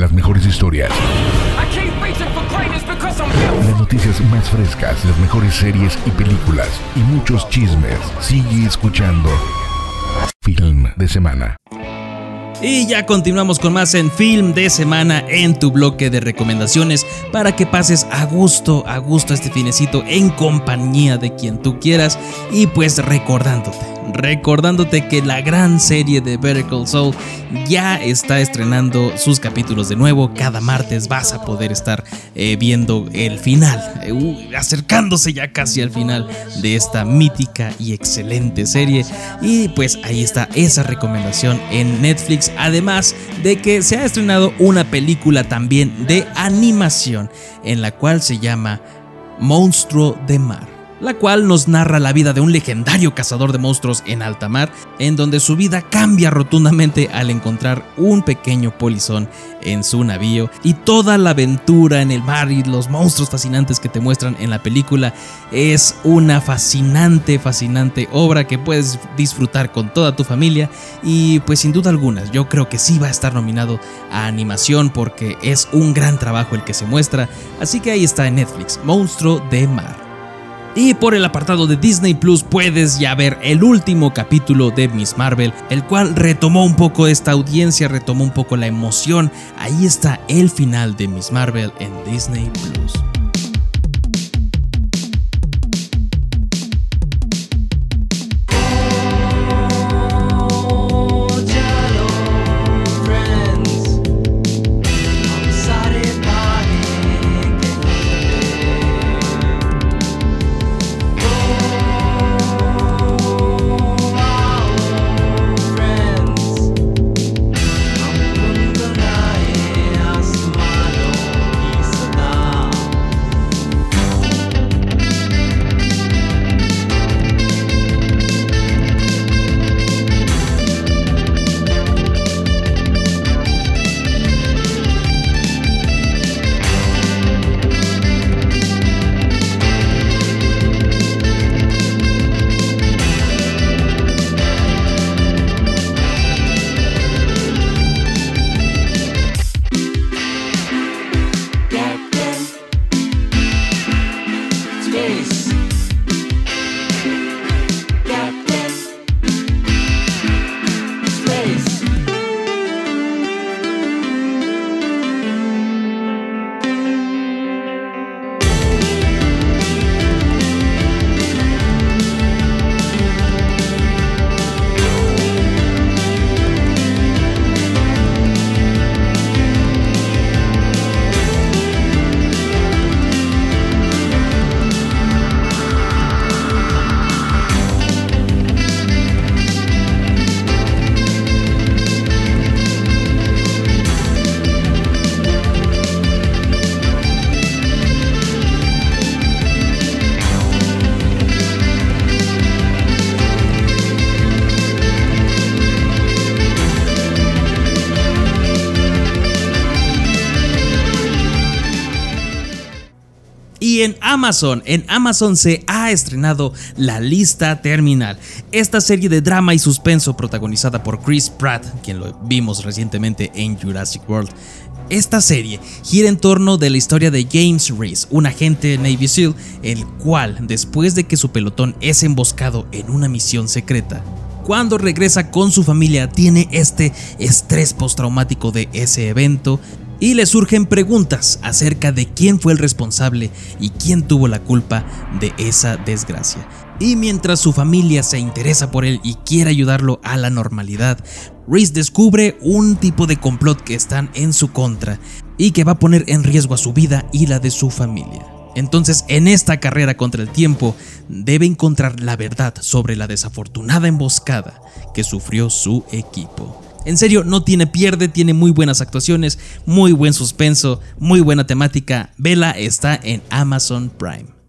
las mejores historias. Las noticias más frescas, las mejores series y películas y muchos chismes. Sigue escuchando Film de Semana. Y ya continuamos con más en Film de Semana en tu bloque de recomendaciones para que pases a gusto, a gusto este finecito en compañía de quien tú quieras y pues recordándote recordándote que la gran serie de Better Call Saul ya está estrenando sus capítulos de nuevo. Cada martes vas a poder estar eh, viendo el final, eh, acercándose ya casi al final de esta mítica y excelente serie. Y pues ahí está esa recomendación en Netflix, además de que se ha estrenado una película también de animación en la cual se llama Monstruo de Mar la cual nos narra la vida de un legendario cazador de monstruos en alta mar, en donde su vida cambia rotundamente al encontrar un pequeño polizón en su navío y toda la aventura en el mar y los monstruos fascinantes que te muestran en la película es una fascinante, fascinante obra que puedes disfrutar con toda tu familia y pues sin duda alguna yo creo que sí va a estar nominado a animación porque es un gran trabajo el que se muestra, así que ahí está en Netflix, Monstruo de Mar. Y por el apartado de Disney Plus puedes ya ver el último capítulo de Miss Marvel, el cual retomó un poco esta audiencia, retomó un poco la emoción. Ahí está el final de Miss Marvel en Disney Plus. Amazon, en Amazon se ha estrenado La Lista Terminal, esta serie de drama y suspenso protagonizada por Chris Pratt, quien lo vimos recientemente en Jurassic World. Esta serie gira en torno de la historia de James Reese, un agente Navy SEAL, el cual, después de que su pelotón es emboscado en una misión secreta, cuando regresa con su familia tiene este estrés postraumático de ese evento y le surgen preguntas acerca de quién fue el responsable y quién tuvo la culpa de esa desgracia. Y mientras su familia se interesa por él y quiere ayudarlo a la normalidad, Reese descubre un tipo de complot que están en su contra y que va a poner en riesgo a su vida y la de su familia. Entonces, en esta carrera contra el tiempo, debe encontrar la verdad sobre la desafortunada emboscada que sufrió su equipo. En serio, no tiene pierde, tiene muy buenas actuaciones, muy buen suspenso, muy buena temática. Vela está en Amazon Prime.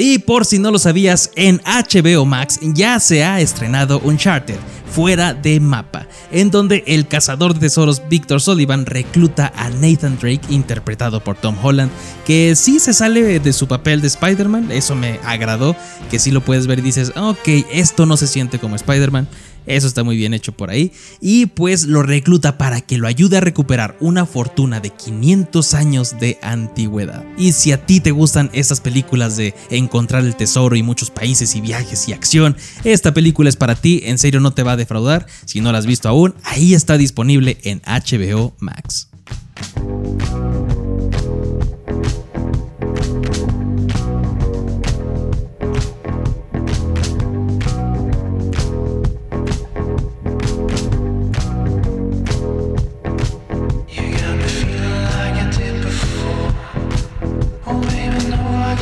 Y por si no lo sabías, en HBO Max ya se ha estrenado Uncharted, fuera de mapa, en donde el cazador de tesoros Victor Sullivan recluta a Nathan Drake, interpretado por Tom Holland, que sí se sale de su papel de Spider-Man, eso me agradó, que sí lo puedes ver y dices, ok, esto no se siente como Spider-Man, Eso está muy bien hecho por ahí. Y pues lo recluta para que lo ayude a recuperar una fortuna de 500 años de antigüedad. Y si a ti te gustan estas películas de encontrar el tesoro y muchos países y viajes y acción, esta película es para ti. En serio no te va a defraudar. Si no la has visto aún, ahí está disponible en HBO Max.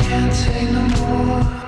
can't take no more.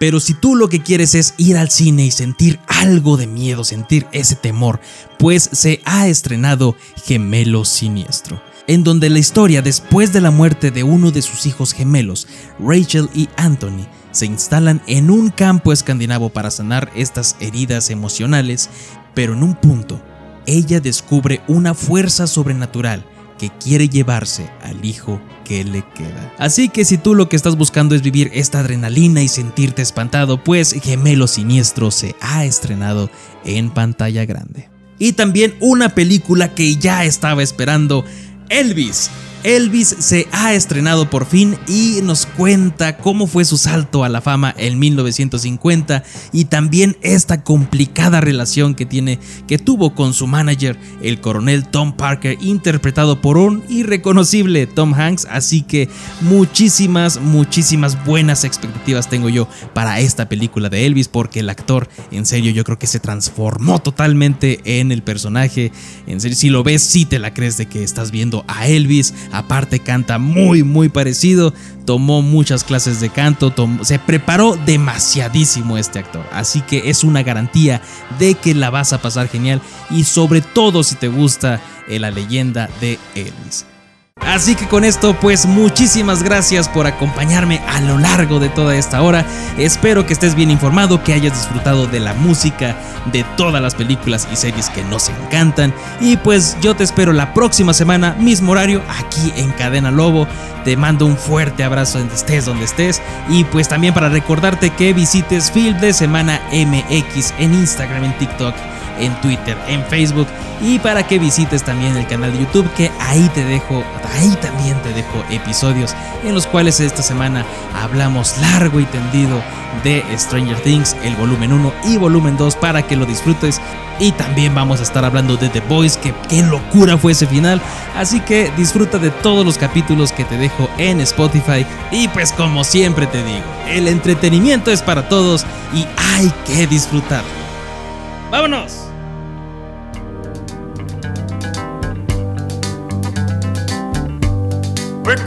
Pero si tú lo que quieres es ir al cine y sentir algo de miedo, sentir ese temor, pues se ha estrenado Gemelo Siniestro, en donde la historia después de la muerte de uno de sus hijos gemelos, Rachel y Anthony, se instalan en un campo escandinavo para sanar estas heridas emocionales, pero en un punto, ella descubre una fuerza sobrenatural que quiere llevarse al hijo que le queda. Así que si tú lo que estás buscando es vivir esta adrenalina y sentirte espantado, pues Gemelo Siniestro se ha estrenado en pantalla grande. Y también una película que ya estaba esperando, Elvis Elvis se ha estrenado por fin y nos cuenta cómo fue su salto a la fama en 1950 y también esta complicada relación que tiene que tuvo con su manager, el coronel Tom Parker, interpretado por un irreconocible Tom Hanks, así que muchísimas muchísimas buenas expectativas tengo yo para esta película de Elvis porque el actor en serio yo creo que se transformó totalmente en el personaje, en serio si lo ves si te la crees de que estás viendo a Elvis Aparte canta muy muy parecido, tomó muchas clases de canto, se preparó demasiadísimo este actor. Así que es una garantía de que la vas a pasar genial y sobre todo si te gusta la leyenda de Elvis. Así que con esto, pues muchísimas gracias por acompañarme a lo largo de toda esta hora. Espero que estés bien informado, que hayas disfrutado de la música, de todas las películas y series que nos encantan. Y pues yo te espero la próxima semana, mismo horario, aquí en Cadena Lobo. Te mando un fuerte abrazo donde estés, donde estés. Y pues también para recordarte que visites Film de Semana MX en Instagram, en TikTok en Twitter, en Facebook y para que visites también el canal de YouTube que ahí te dejo, ahí también te dejo episodios en los cuales esta semana hablamos largo y tendido de Stranger Things, el volumen 1 y volumen 2 para que lo disfrutes y también vamos a estar hablando de The Boys, que qué locura fue ese final. Así que disfruta de todos los capítulos que te dejo en Spotify. Y pues como siempre te digo, el entretenimiento es para todos y hay que disfrutar. ¡Vámonos!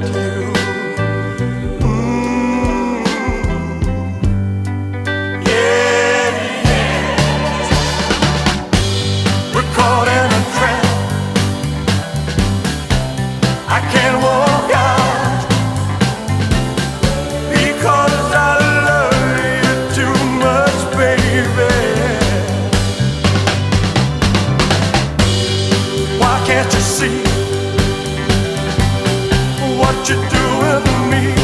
to you. Yeah, yes. We're caught in a trap. I can't walk out because I love you too much, baby. Why can't you see you do with me?